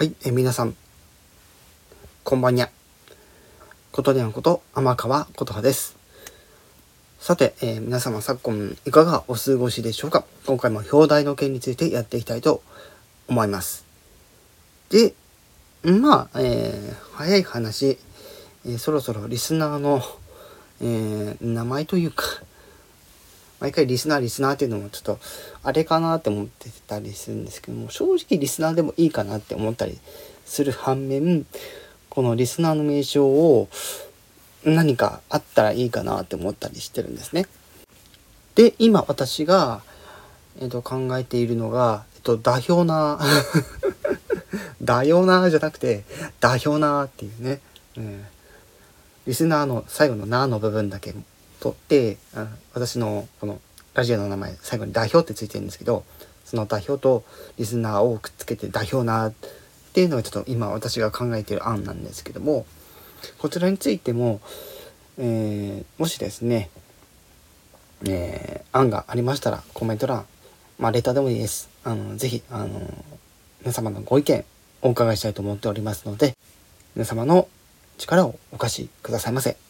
はい、え皆さん、こんばんにゃ。ことにゃんこと、天川琴葉です。さて、えー皆様昨今いかがお過ごしでしょうか？今回も表題の件についてやっていきたいと思います。で、まあ、えー早い話、えーそろそろリスナーの、え名前というか、毎回リスナーリスナーっていうのもちょっとあれかなって思ってたりするんですけども正直リスナーでもいいかなって思ったりする反面このリスナーの名称を何かあったらいいかなって思ったりしてるんですね。で今私が、えっと考えているのが、えっとダヒョナダヨナーじゃなくてダヒョナーっていうね、うん、リスナーの最後の「な」の部分だけ取ってあ私のこのラジオの名前最後に「代表」ってついてるんですけどその代表とリスナーをくっつけて「代表な」っていうのがちょっと今私が考えてる案なんですけどもこちらについても、えーもしですね、えー案がありましたらコメント欄まあレターでもいいですあのぜひあの皆様のご意見お伺いしたいと思っておりますので皆様の力をお貸しくださいませ。